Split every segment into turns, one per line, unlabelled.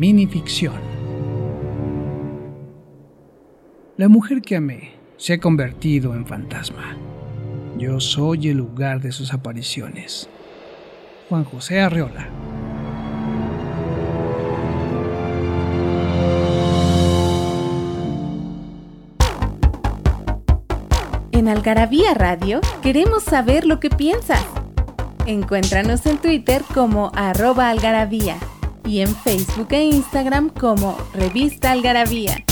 Minificción. La mujer que amé se ha convertido en fantasma. Yo soy el lugar de sus apariciones. Juan José Arreola.
En Algarabía Radio queremos saber lo que piensas. Encuéntranos en Twitter como arroba algarabía y en Facebook e Instagram como Revista Algarabía.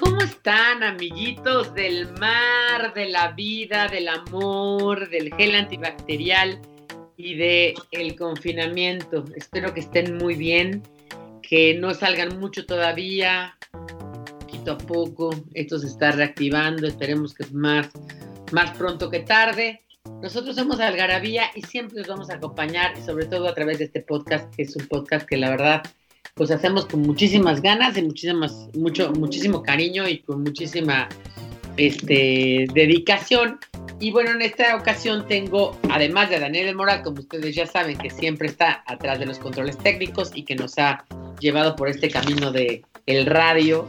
¿Cómo están, amiguitos del mar, de la vida, del amor, del gel antibacterial y del el confinamiento? Espero que estén muy bien, que no salgan mucho todavía, poquito a poco. Esto se está reactivando, esperemos que más más pronto que tarde. Nosotros somos Algarabía y siempre los vamos a acompañar, y sobre todo a través de este podcast, que es un podcast que la verdad, pues hacemos con muchísimas ganas y muchísimas, mucho, muchísimo cariño y con muchísima este, dedicación. Y bueno, en esta ocasión tengo, además de Daniel El Moral, como ustedes ya saben, que siempre está atrás de los controles técnicos y que nos ha llevado por este camino de el radio,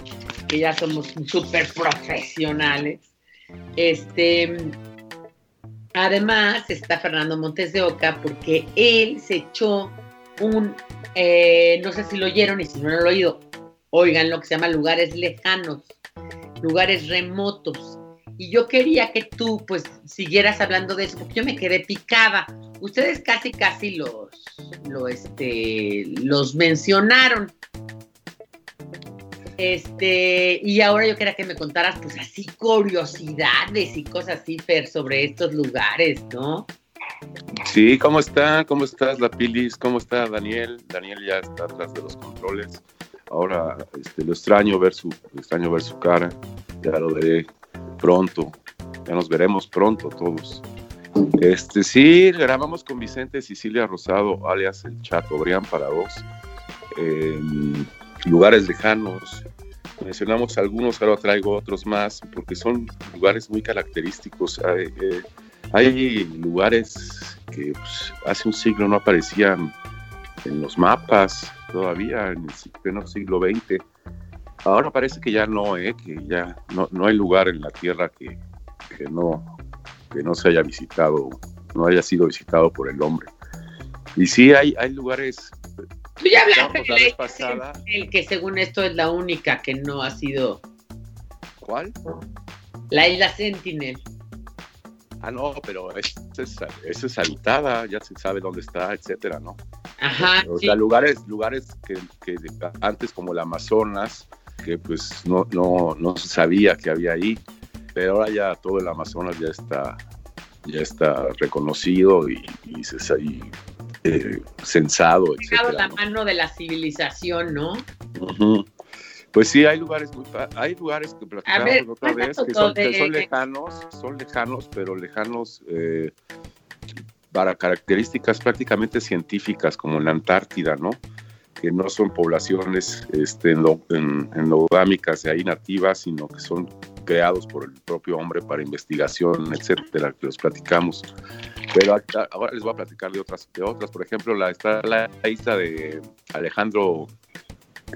que ya somos súper profesionales. Este, además está Fernando Montes de Oca porque él se echó un, eh, no sé si lo oyeron y si no lo han oído, oigan lo que se llama lugares lejanos, lugares remotos. Y yo quería que tú pues siguieras hablando de eso, porque yo me quedé picada. Ustedes casi, casi los, lo, este, los mencionaron. Este, y ahora yo quería que me contaras, pues así, curiosidades y cosas así, Fer, sobre estos lugares, ¿no?
Sí, ¿cómo está? ¿Cómo estás, la Pilis? ¿Cómo está Daniel? Daniel ya está atrás de los controles. Ahora este, lo extraño ver su, extraño ver su cara. Ya lo veré pronto. Ya nos veremos pronto todos. Este, sí, grabamos con Vicente Sicilia Rosado, alias el Chato Brian para dos lugares lejanos. Mencionamos algunos, ahora traigo otros más, porque son lugares muy característicos. Hay, eh, lugares que pues, hace un siglo no aparecían en los mapas todavía, en el pleno siglo XX. Ahora parece que ya no, eh, que ya no, no hay lugar en la Tierra que, que, no, que no se haya visitado, no haya sido visitado por el hombre. Y sí, hay, hay lugares
Tú ya hablaste pasada. el que según esto es la única que no ha sido.
¿Cuál?
La isla Sentinel.
Ah, no, pero esa es, es, habitada, ya se sabe dónde está, etcétera, ¿no?
Ajá.
O sea, lugares, lugares que, que, antes como el Amazonas, que pues no, no, no se sabía que había ahí, pero ahora ya todo el Amazonas ya está, ya está reconocido y, y, se, y eh, censado,
etc. la mano de la civilización, ¿no?
Pues sí, hay lugares hay lugares que platicamos otra vez que son, lejanos, son lejanos, pero lejanos eh, para características prácticamente científicas, como en la Antártida, ¿no? Que no son poblaciones este, endogámicas de ahí nativas, sino que son creados por el propio hombre para investigación, etcétera, que los platicamos. Pero ahora les voy a platicar de otras, de otras. Por ejemplo, la, está la isla de Alejandro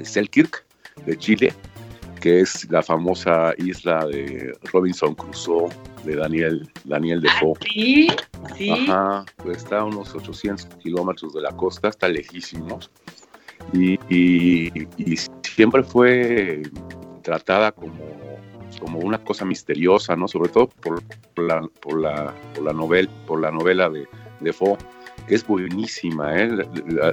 Selkirk, de Chile, que es la famosa isla de Robinson Crusoe, de Daniel, Daniel Defoe.
¿Ah, sí, sí.
Ajá, pues está a unos 800 kilómetros de la costa, está lejísimos. Y, y siempre fue tratada como como una cosa misteriosa, ¿no? Sobre todo por, la, por, la, por, la, novela, por la novela de, de Fo, que es buenísima, ¿eh?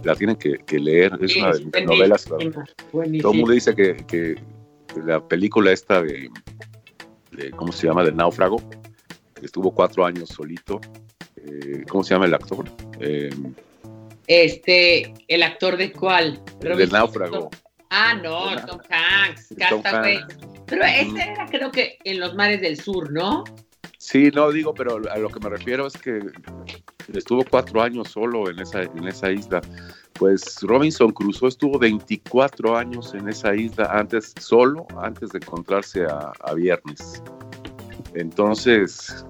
La, tienen que, leer, es una de mis novelas. Todo el mundo dice que, que, la película esta de, ¿cómo se llama?, del náufrago, que estuvo cuatro años solito, eh, ¿cómo se llama el actor?
este, ¿el actor de cuál?
Del náufrago.
Ah, no, Tom Hanks, Castaway. Pero este era creo que en los mares del sur, ¿no?
Sí, no digo, pero a lo que me refiero es que estuvo cuatro años solo en esa, en esa isla. Pues Robinson Crusoe estuvo 24 años en esa isla antes, solo antes de encontrarse a, a Viernes. Entonces,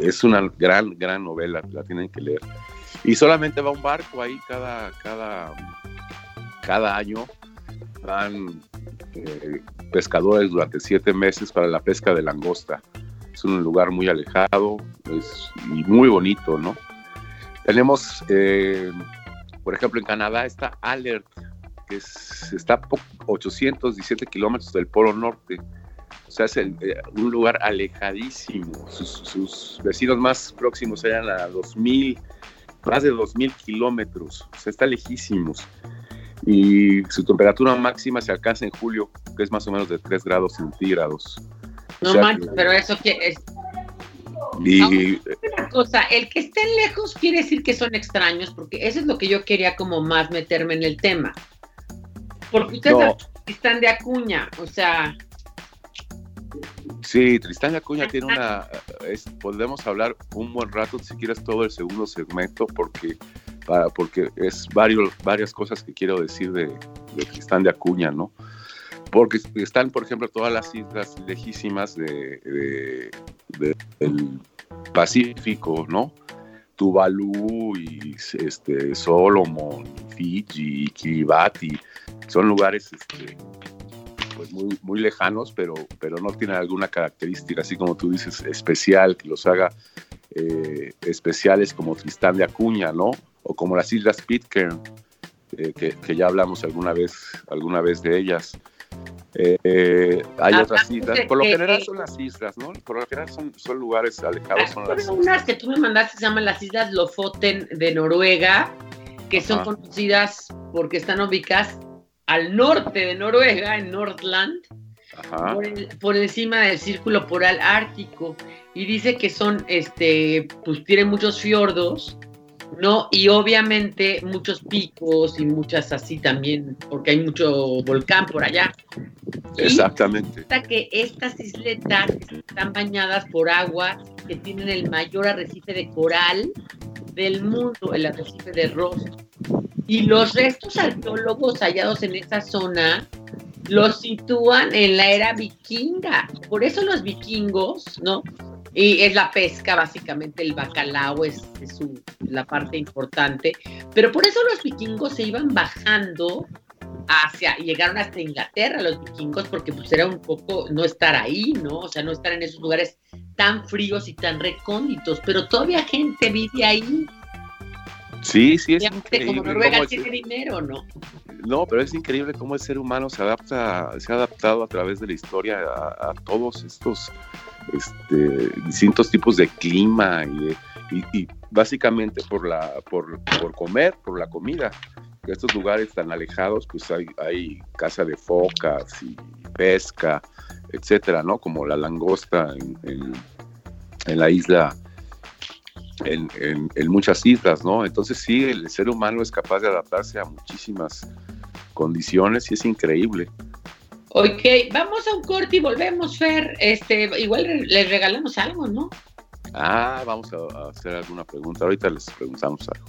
es una gran, gran novela, la tienen que leer. Y solamente va un barco ahí cada, cada, cada año. Van eh, pescadores durante siete meses para la pesca de langosta. Es un lugar muy alejado es, y muy bonito, ¿no? Tenemos, eh, por ejemplo, en Canadá está Alert, que está a 817 kilómetros del Polo Norte. O sea, es eh, un lugar alejadísimo. Sus, vecinos más próximos eran a 2000, más de 2000 kilómetros. O sea, está lejísimos. Y su temperatura máxima se alcanza en julio, que es más o menos de 3 grados centígrados.
No manches, pero eso que es. Y, una cosa, el que estén lejos quiere decir que son extraños, porque eso es lo que yo quería como más meterme en el tema. Porque ustedes están de Acuña, o sea.
Sí, Tristán de Acuña tiene una. podemos hablar un buen rato, si quieres, todo el segundo segmento, porque, para, porque es varios, varias cosas que quiero decir de, de Tristán de Acuña, ¿no? porque están, por ejemplo, todas las islas lejísimas de, del Pacífico, ¿no? Tuvalu y este, Solomon, Fiji, Kiribati, son lugares este, pues muy, muy lejanos, pero, pero no tienen alguna característica, así como tú dices, especial, que los haga eh, especiales como Tristán de Acuña, ¿no? O como las Islas Pitcairn, eh, que, que, ya hablamos alguna vez, alguna vez de ellas. Eh, hay otras islas, por lo general son las islas, ¿no? Por lo general son, son lugares alejados. Son
las unas que tú me mandaste se llaman las Islas Lofoten de Noruega, que son conocidas porque están ubicadas al norte de Noruega, en Nordland, por, encima del círculo polar ártico. Y dice que son, este, pues tienen muchos fiordos ¿no? Y obviamente muchos picos y muchas así también, porque hay mucho volcán por allá.
Exactamente.
Hasta que estas isletas están bañadas por agua que tienen el mayor arrecife de coral del mundo, el arrecife de Ross. Y los restos arqueólogos hallados en esa zona los sitúan en la era vikinga. Por eso los vikingos, ¿no? Y es la pesca, básicamente el bacalao es, su, la parte importante. Pero por eso los vikingos se iban bajando hacia, llegaron hasta Inglaterra los vikingos, porque pues era un poco no estar ahí, ¿no? O sea, no estar en esos lugares tan fríos y tan recónditos, pero todavía gente vive ahí.
Sí, sí, es increíble.
Como Noruega tiene dinero, ¿no?
No, pero es increíble cómo el ser humano se adapta, se ha adaptado a través de la historia a todos estos este, distintos tipos de clima y, básicamente por, la, por, comer, por la comida. En estos lugares tan alejados, pues hay, hay caza de focas y pesca, etcétera, ¿no? Como la langosta en, la isla, en, en, muchas islas, ¿no? Entonces sí, el ser humano es capaz de adaptarse a muchísimas condiciones y es increíble.
Ok, vamos a un corte y volvemos, Fer. Este, igual les regalamos algo, ¿no?
Ah, vamos a hacer alguna pregunta. Ahorita les preguntamos algo.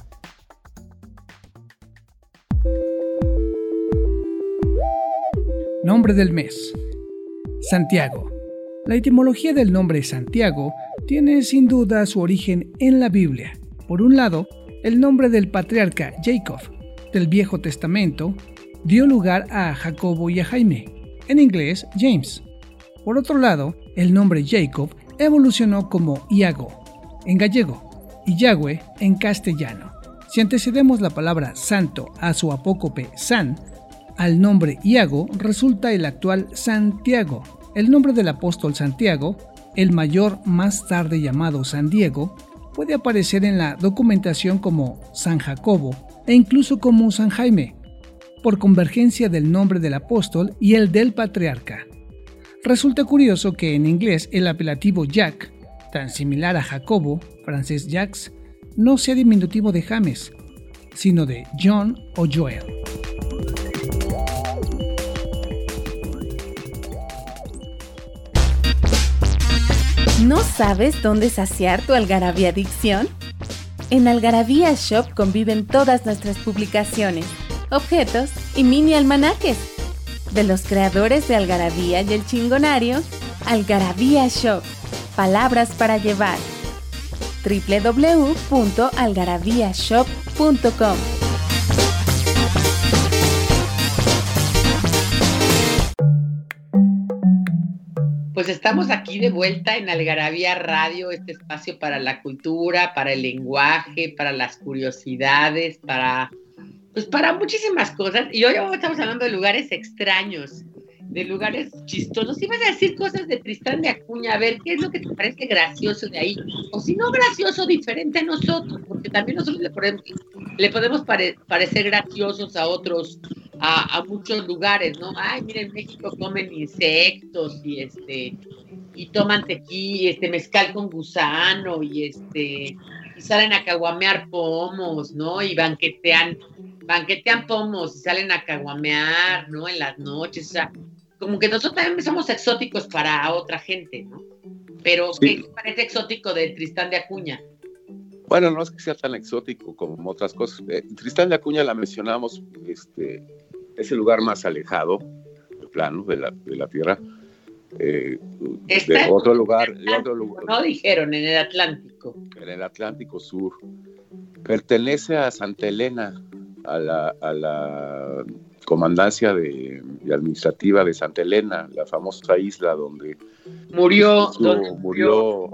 Nombre del mes. Santiago. La etimología del nombre Santiago tiene sin duda su origen en la Biblia. Por un lado, el nombre del patriarca Jacob del Viejo Testamento dio lugar a Jacobo y a Jaime, en inglés James. Por otro lado, el nombre Jacob evolucionó como Iago, en gallego, y Yahweh en castellano. Si antecedemos la palabra santo a su apócope San, al nombre Iago resulta el actual Santiago. El nombre del apóstol Santiago, el mayor más tarde llamado San Diego, puede aparecer en la documentación como San Jacobo e incluso como San Jaime, por convergencia del nombre del apóstol y el del patriarca. Resulta curioso que en inglés el apelativo Jack, tan similar a Jacobo, francés Jacques, no sea diminutivo de James, sino de John o Joel.
¿No sabes dónde saciar tu algarabía adicción? En Algarabía Shop conviven todas nuestras publicaciones, objetos y mini almanaques. De los creadores de Algarabía y el Chingonario, Algarabía Shop. Palabras para llevar www.algarabíashop.com.
Pues estamos aquí de vuelta en Algarabía Radio, este espacio para la cultura, para el lenguaje, para las curiosidades, para pues para muchísimas cosas. Y hoy estamos hablando de lugares extraños de lugares chistosos. Ibas a decir cosas de Tristán de Acuña, a ver qué es lo que te parece gracioso de ahí, o si no gracioso, diferente a nosotros, porque también nosotros le podemos, le podemos parecer graciosos a otros, a, muchos lugares, ¿no? Ay, miren, en México comen insectos y este y toman tequila, este mezcal con gusano y este y salen a caguamear pomos, ¿no? Y banquetean banquetean pomos y salen a caguamear, ¿no? En las noches, o sea, como que nosotros también somos exóticos para otra gente, ¿no? Pero ¿qué parece exótico de Tristán de Acuña?
Bueno, no es que sea tan exótico como otras cosas. Eh, Tristán de Acuña la mencionamos, este, es el lugar más alejado, de plano, de la, de la Tierra. Eh, de otro lugar,
No dijeron, en el Atlántico.
En el Atlántico Sur. Pertenece a Santa Elena, a la, a la comandancia de, administrativa de Santa Elena, la famosa isla donde
murió,
estuvo, murió,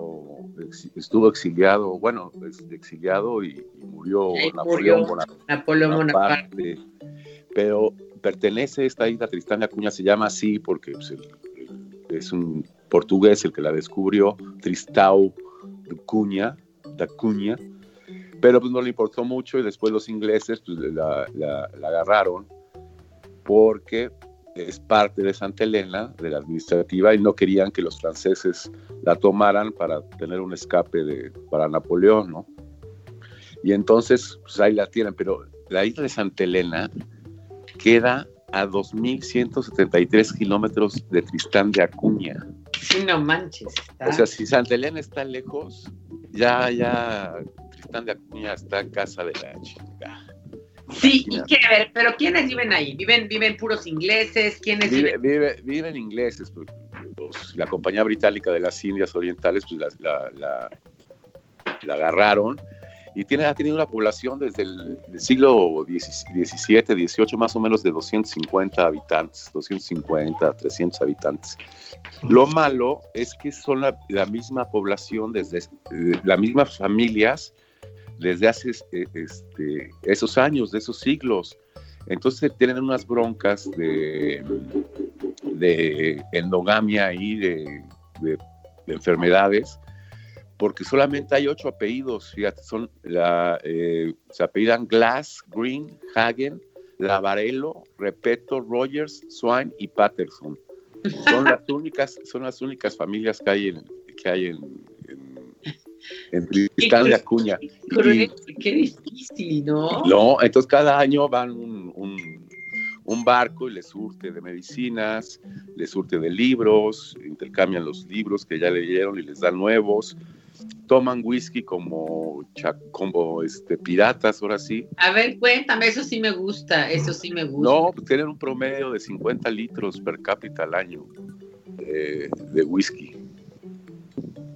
estuvo exiliado, bueno, exiliado y, murió Napoleón, Bonaparte. Pero pertenece esta isla Tristán de Acuña, se llama así porque pues, es un portugués el que la descubrió, Tristão Cunha, de Cunha, pero pues no le importó mucho y después los ingleses pues, la, la agarraron porque es parte de Santa Elena, de la administrativa, y no querían que los franceses la tomaran para tener un escape de, para Napoleón, ¿no? Y entonces, pues ahí la tienen, pero la isla de Santa Elena queda a 2.173 kilómetros de Tristán de Acuña.
Sí, no manches.
O sea, si Santa Elena está lejos, ya, ya Tristán de Acuña está en casa de la chica.
Sí, y qué, a ver, pero ¿quiénes viven ahí? ¿Viven, viven puros ingleses? ¿Quiénes viven?
viven ingleses. Pues, pues, la Compañía Británica de las Indias Orientales pues, la, la, la, agarraron y tiene, ha tenido una población desde el, siglo XVII, XVIII, más o menos de 250 habitantes, 250, 300 habitantes. Lo malo es que son la, la misma población, desde eh, las mismas familias desde hace eh, este, esos años, de esos siglos. Entonces tienen unas broncas de, de endogamia y de, enfermedades, porque solamente hay ocho apellidos, fíjate, son la, eh, se apellidan Glass, Green, Hagen, Lavarello, Repeto, Rogers, Swain y Patterson. Son las únicas, son las únicas familias que hay en, que hay en, en Tristán de Acuña.
Qué, difícil, ¿no?
No, entonces cada año van un, un, barco y les surte de medicinas, les surte de libros, intercambian los libros que ya leyeron y les dan nuevos. Toman whisky como, como este, piratas, ahora sí.
A ver, cuéntame, eso sí me gusta, eso sí me gusta.
No, pues tienen un promedio de 50 litros per cápita al año eh, de whisky.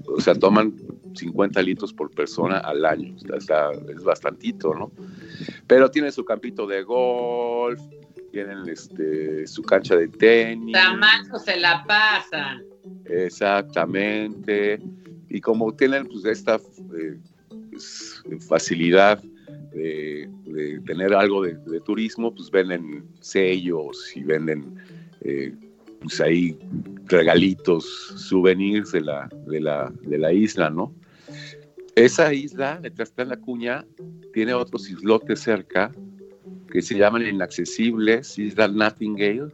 O sea, toman 50 litros por persona al año. es bastantito, ¿no? Pero tienen su campito de golf, tienen este, su cancha de tenis.
Tamaño se la pasan.
Exactamente. Y como tienen pues esta eh, pues, facilidad de, tener algo de, turismo, pues venden sellos y venden eh, pues ahí regalitos, souvenirs de la, de la, de la isla, ¿no? Esa isla, detrás de la cuña, tiene otros islotes cerca que se llaman inaccesibles, Isla Nightingale,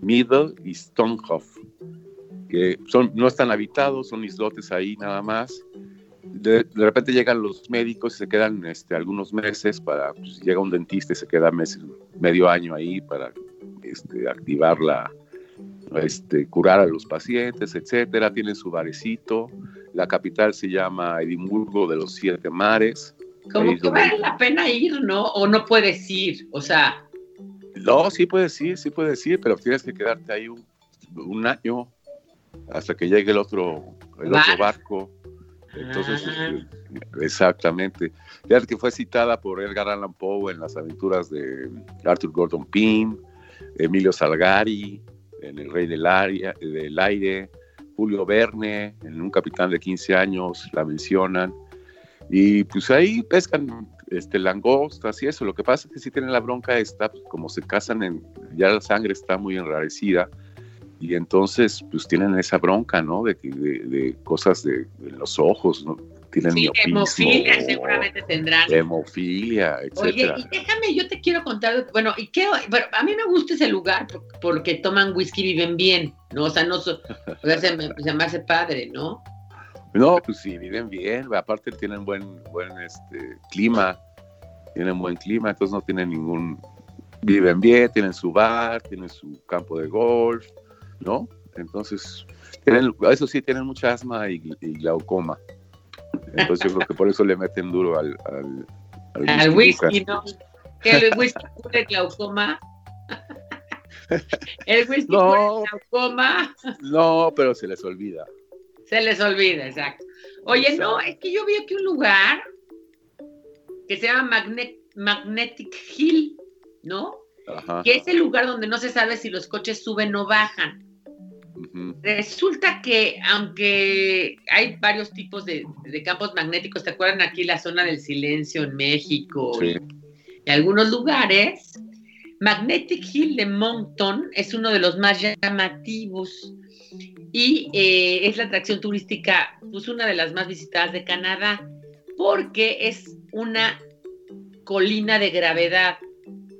Middle y Stonehoff, que son, no están habitados, son islotes ahí nada más. de, repente llegan los médicos y se quedan este, algunos meses para, pues, llega un dentista y se queda medio año ahí para este, activar la, este, curar a los pacientes, etcétera. Tienen su barecito. La capital se llama Edimburgo de los Siete Mares.
Como que vale la pena ir, ¿no? O no puedes ir, o sea.
No, sí puedes ir, sí puedes ir, pero tienes que quedarte ahí un, año hasta que llegue el otro, el otro barco. Entonces, ah. este, exactamente. Fíjate que fue citada por Edgar Allan Poe en las aventuras de Arthur Gordon Pym, Emilio Salgari, en El Rey del, del Aire, Julio Verne, en Un Capitán de 15 años, la mencionan. Y pues ahí pescan este, langostas y eso. Lo que pasa es que si tienen la bronca esta, pues, como se casan, en, ya la sangre está muy enrarecida y entonces pues tienen esa bronca, ¿no? De, de, cosas de, los ojos, ¿no? Tienen
sí, hemofilia seguramente tendrán.
Hemofilia, etc.
Oye, y déjame, yo te quiero contar, bueno, y qué, bueno, a mí me gusta ese lugar porque, toman whisky y viven bien, ¿no? O sea, no, o sea, se, llamarse padre, ¿no?
No, pues sí, viven bien, aparte tienen buen, buen este, clima, tienen buen clima, entonces no tienen ningún, viven bien, tienen su bar, tienen su campo de golf, ¿no? Entonces, tienen, eso sí, tienen mucha asma y, glaucoma. Entonces yo creo que por eso le meten duro al,
al, whisky. ¿no? Que el whisky cure glaucoma. El whisky no, glaucoma.
No, pero se les olvida.
Se les olvida, exacto. Oye, no, es que yo vi aquí un lugar que se llama Magnetic Hill, ¿no? Ajá. Que es el lugar donde no se sabe si los coches suben o bajan. Resulta que aunque hay varios tipos de, campos magnéticos, ¿te acuerdan aquí la zona del silencio en México y, algunos lugares? Magnetic Hill de Moncton es uno de los más llamativos y eh, es la atracción turística, pues una de las más visitadas de Canadá, porque es una colina de gravedad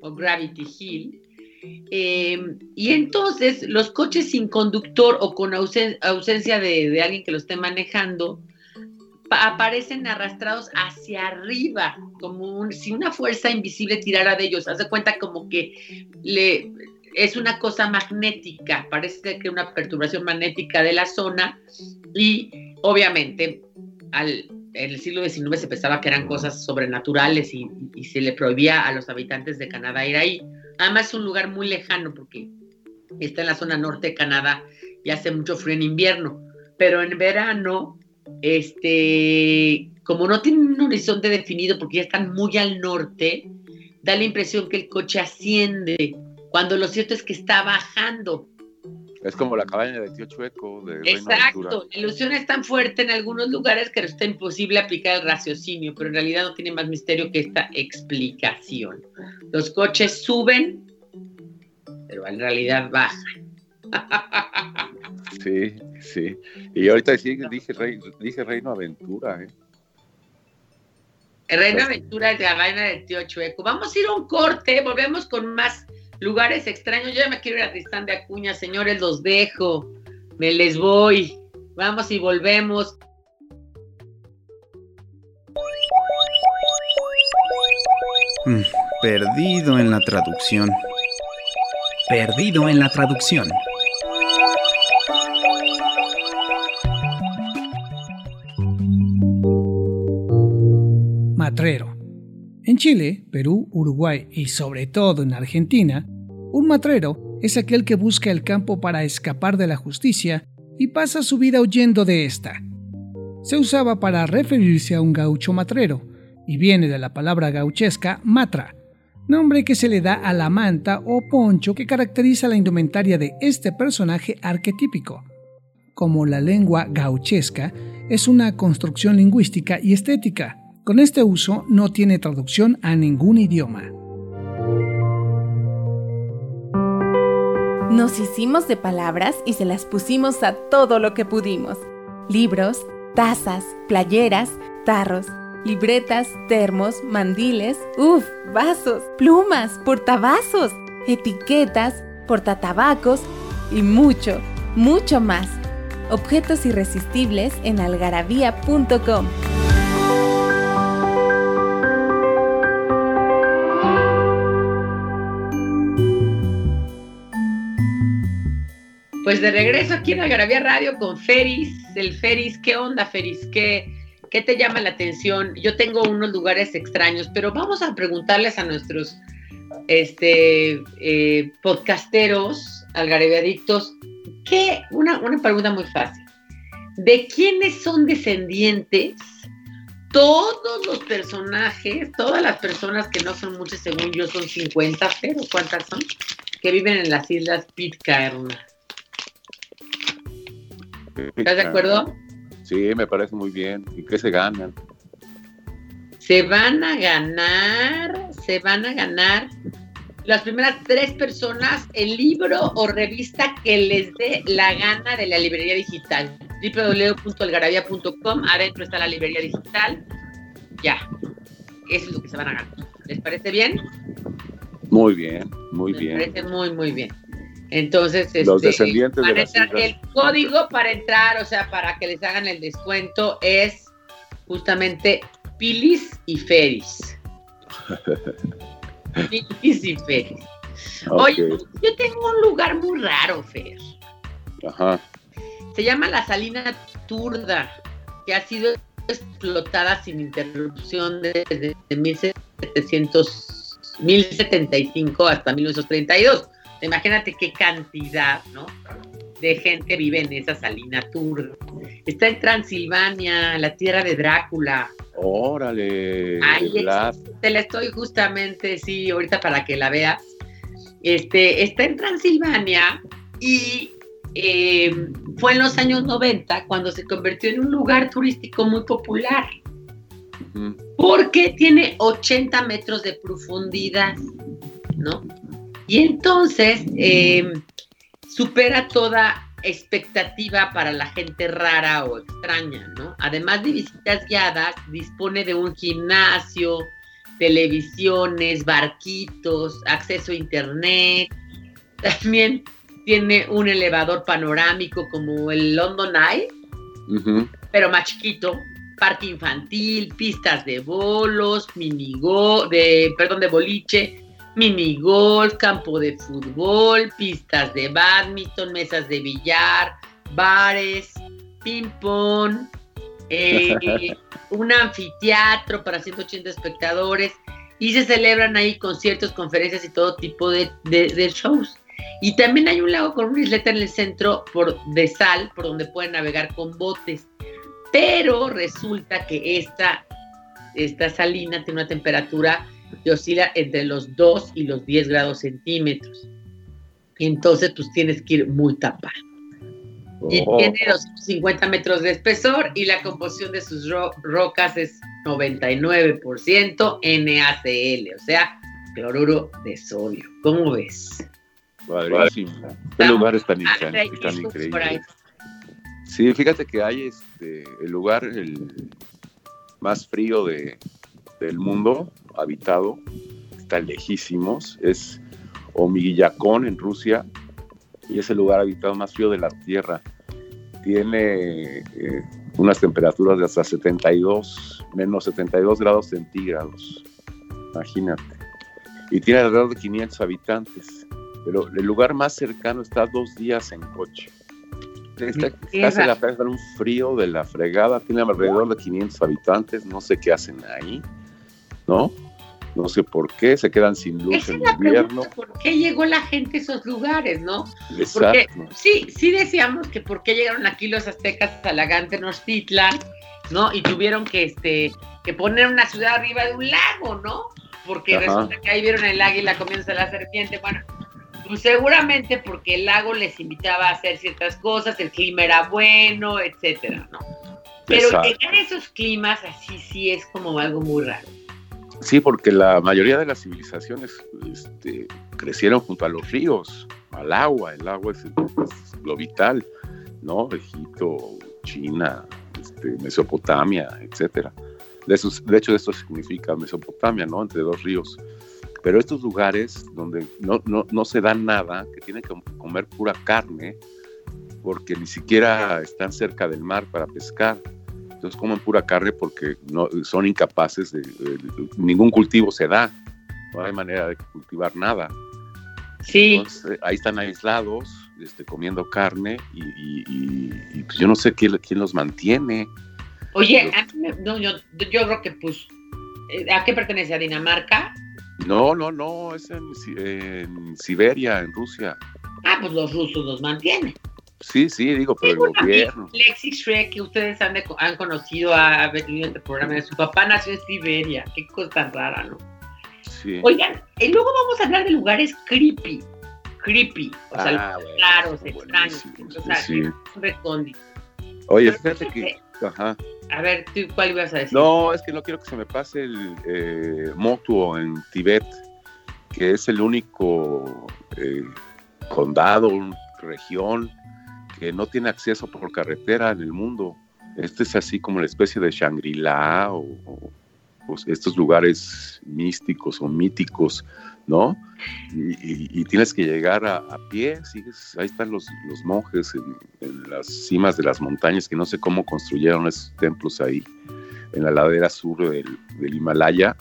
o Gravity Hill eh, y entonces los coches sin conductor o con ausencia de, alguien que lo esté manejando aparecen arrastrados hacia arriba, como si una fuerza invisible tirara de ellos. Hace cuenta como que le, es una cosa magnética, parece que una perturbación magnética de la zona y obviamente al, en el siglo XIX se pensaba que eran cosas sobrenaturales y se le prohibía a los habitantes de Canadá ir ahí Además es un lugar muy lejano porque está en la zona norte de Canadá y hace mucho frío en invierno, pero en verano, este, como no tienen un horizonte definido porque ya están muy al norte, da la impresión que el coche asciende, cuando lo cierto es que está bajando.
Es como la cabaña de Tío Chueco. De
Exacto, la ilusión es tan fuerte en algunos lugares que está imposible aplicar el raciocinio, pero en realidad no tiene más misterio que esta explicación. Los coches suben, pero en realidad bajan.
Sí, sí. Y ahorita sí, dije, dije Reino Aventura, ¿eh?
Reino Aventura es la vaina de Tío Chueco. Vamos a ir a un corte, volvemos con más lugares extraños. Yo ya me quiero ir a Tristán de Acuña, señores, los dejo. Me les voy. Vamos y volvemos.
Mm, perdido en la traducción. Perdido en la traducción.
En Chile, Perú, Uruguay y sobre todo en Argentina, un matrero es aquel que busca el campo para escapar de la justicia y pasa su vida huyendo de esta. Se usaba para referirse a un gaucho matrero, y viene de la palabra gauchesca matra, nombre que se le da a la manta o poncho que caracteriza la indumentaria de este personaje arquetípico. Como la lengua gauchesca es una construcción lingüística y estética, con este uso no tiene traducción a ningún idioma.
Nos hicimos de palabras y se las pusimos a todo lo que pudimos. Libros, tazas, playeras, tarros, libretas, termos, mandiles, uff, vasos, plumas, portavasos, etiquetas, portatabacos y mucho, mucho más. Objetos irresistibles en algarabía.com.
Pues de regreso aquí en Algarabía Radio con Feris, el Feris, ¿qué onda Feris? ¿Qué, ¿Qué te llama la atención? Yo tengo unos lugares extraños, pero vamos a preguntarles a nuestros este, eh, podcasteros, algareviadictos, que una, una pregunta muy fácil. ¿De quiénes son descendientes todos los personajes, todas las personas que no son muchas, según yo, son 50, pero ¿cuántas son? Que viven en las islas Pitcairn. ¿Estás de acuerdo?
Sí, me parece muy bien. ¿Y qué se ganan?
Se van a ganar, se van a ganar las primeras tres personas el libro o revista que les dé la gana de la librería digital. www.algarabia.com, adentro está la librería digital. Ya, eso es lo que se van a ganar. ¿Les parece bien?
Muy bien, muy bien.
Me parece muy, muy bien. Entonces,
los este, descendientes
de el código para entrar, o sea, para que les hagan el descuento es justamente Pilis y Feris. Pilis y Feris. Oye, yo tengo un lugar muy raro, Fer.
Ajá.
Se llama la Salina Turda, que ha sido explotada sin interrupción desde 1700, 1075 hasta 1932 Imagínate qué cantidad, ¿no? De gente vive en esa salina tour. Está en Transilvania, la tierra de Drácula.
Órale.
Ahí te la estoy justamente, sí, ahorita para que la veas. Este, está en Transilvania y eh, fue en los años 90 cuando se convirtió en un lugar turístico muy popular. Porque tiene 80 metros de profundidad, ¿no? Y entonces em, supera toda expectativa para la gente rara o extraña, ¿no? Además de visitas guiadas, dispone de un gimnasio, televisiones, barquitos, acceso a internet. También tiene un elevador panorámico como el London Eye, pero más chiquito, parque infantil, pistas de bolos, minigo, de, perdón, de boliche, minigolf, campo de fútbol, pistas de badminton, mesas de billar, bares, ping-pong, eh, un anfiteatro para 180 espectadores y se celebran ahí conciertos, conferencias y todo tipo de, shows. Y también hay un lago con una isleta en el centro por, de sal por donde pueden navegar con botes. Pero resulta que esta, esta salina tiene una temperatura y oscila entre los 2 y los 10 grados centímetros. Entonces, pues tienes que ir muy tapado. Y oh. tiene los 50 metros de espesor y la composición de sus rocas es 99% NaCl, o sea, cloruro de sodio. ¿Cómo ves?
Padrísimo. Qué lugares tan, tan increíbles. Sí, fíjate que hay este, el lugar el más frío de, del mundo habitado, está lejísimos, es Omigillacón en Rusia y es el lugar habitado más frío de la Tierra. Tiene eh, unas temperaturas de hasta 72, menos 72 grados centígrados, imagínate. Y tiene alrededor de 500 habitantes, pero el lugar más cercano está dos días en coche. Está, la pena un frío de la fregada, tiene alrededor de 500 habitantes, no sé qué hacen ahí ¿no? No sé por qué, se quedan sin luz en invierno.
¿Por qué llegó la gente a esos lugares, no? Porque sí, sí decíamos que por qué llegaron aquí los aztecas a la Tenochtitlan, ¿no? Y tuvieron que, este, que poner una ciudad arriba de un lago, ¿no? Porque resulta que ahí vieron el águila comienza la serpiente. Bueno, pues seguramente porque el lago les invitaba a hacer ciertas cosas, el clima era bueno, etcétera, ¿no? Pero en esos climas así sí es como algo muy raro.
Sí, porque la mayoría de las civilizaciones este, crecieron junto a los ríos, al agua. El agua es, lo vital, ¿no? Egipto, China, este, Mesopotamia, etcétera. De, hecho, esto significa Mesopotamia, ¿no? Entre dos ríos. Pero estos lugares donde no se da nada, que tienen que comer pura carne, porque ni siquiera están cerca del mar para pescar. Entonces comen pura carne porque no, son incapaces de, ningún cultivo se da, no hay manera de cultivar nada.
Sí.
Entonces, ahí están aislados, este, comiendo carne y, pues yo no sé quién, quién los mantiene.
Oye, no, yo, yo creo que pues, eh, ¿a qué pertenece? ¿A Dinamarca?
No, no, no, es en, en Siberia, en Rusia.
Ah, pues los rusos los mantienen.
Sí, sí, digo, pero el gobierno.
Lexi Shrek, que ustedes han, han conocido, ha venido en este programa, su papá nació en Siberia. Qué cosa tan rara, ¿no? Sí. Oigan, y luego vamos a hablar de lugares creepy. Creepy. O sea, ah, raros, extraños. O sea, sí.
Oye, fíjate que. Ajá.
A ver, ¿tú cuál ibas a decir?
No, es que no quiero que se me pase el eh, Motuo en Tibet, que es el único eh, condado, región que no tiene acceso por carretera en el mundo. Este es así como la especie de Shangri-La o, estos lugares místicos o míticos, ¿no? Y, tienes que llegar a, pie, sigues, ahí están los, monjes en, las cimas de las montañas, que no sé cómo construyeron esos templos ahí, en la ladera sur del, del Himalaya,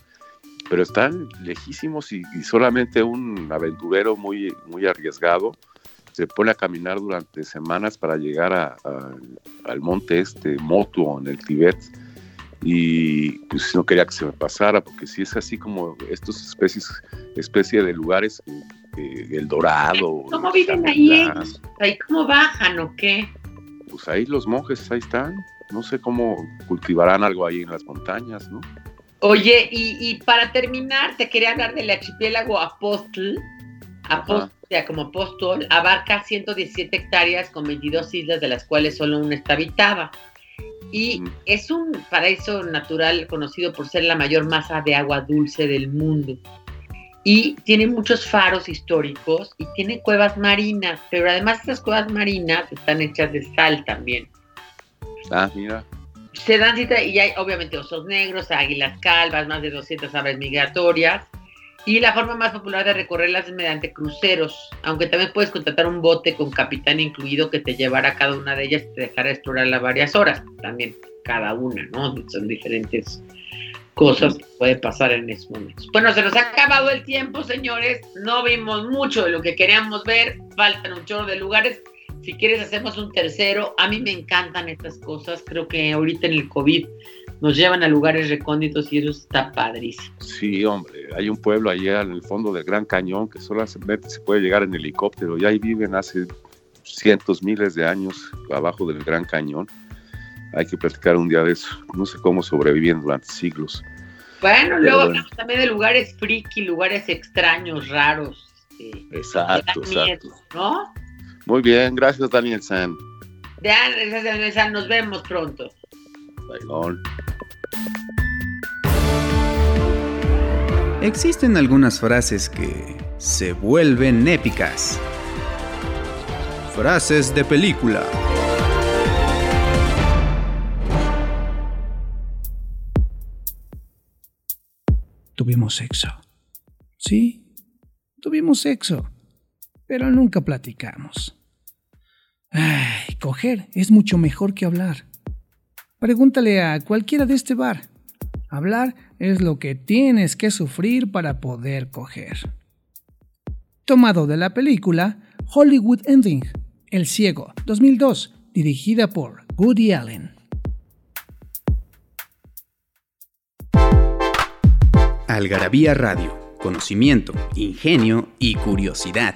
pero están lejísimos y, y, solamente un aventurero muy, muy arriesgado se pone a caminar durante semanas para llegar a, al monte este, Motu, en el Tíbet, y pues no quería que se me pasara, porque si es así como estos especies, especie de lugares, el Dorado.
¿Cómo viven ahí? ¿Ahí cómo bajan o qué?
Pues ahí los monjes, ahí están. No sé cómo cultivarán algo ahí en las montañas, ¿no?
Oye, y, y para terminar, te quería hablar del archipiélago Apóstol. Apóstol sea, como apóstol, abarca 117 hectáreas con 22 islas, de las cuales solo una está habitada. Y es un paraíso natural conocido por ser la mayor masa de agua dulce del mundo. Y tiene muchos faros históricos y tiene cuevas marinas, pero además estas cuevas marinas están hechas de sal también.
Ah, mira.
Se dan cita y hay obviamente osos negros, águilas calvas, más de 200 aves migratorias y la forma más popular de recorrerlas es mediante cruceros, aunque también puedes contratar un bote con capitán incluido que te llevará a cada una de ellas y te dejará explorarla varias horas, también cada una, ¿no? Son diferentes cosas que puede pasar en esos momentos. Bueno, se nos ha acabado el tiempo, señores. No vimos mucho de lo que queríamos ver. Faltan un chorro de lugares. Si quieres, hacemos un tercero. A mí me encantan estas cosas. Creo que ahorita en el COVID nos llevan a lugares recónditos y eso está padrísimo.
Sí, hombre, hay un pueblo allá en el fondo del Gran Cañón que solamente se puede llegar en helicóptero y ahí viven hace cientos, miles de años abajo del Gran Cañón. Hay que platicar un día de eso. No sé cómo sobrevivían durante siglos.
Bueno, luego hablamos también de lugares friki, lugares extraños, raros.
Este, exacto, exacto.
¿No?
Muy bien, gracias Daniel San.
Gracias Daniel San, nos vemos pronto.
Existen algunas frases que se vuelven épicas. Frases de película.
Tuvimos sexo. Sí, tuvimos sexo, pero nunca platicamos. Ay, coger es mucho mejor que hablar. Pregúntale a cualquiera de este bar. Hablar es lo que tienes que sufrir para poder coger. Tomado de la película Hollywood Ending, El Ciego, 2002, dirigida por Woody Allen.
Algarabía Radio, conocimiento, ingenio y curiosidad.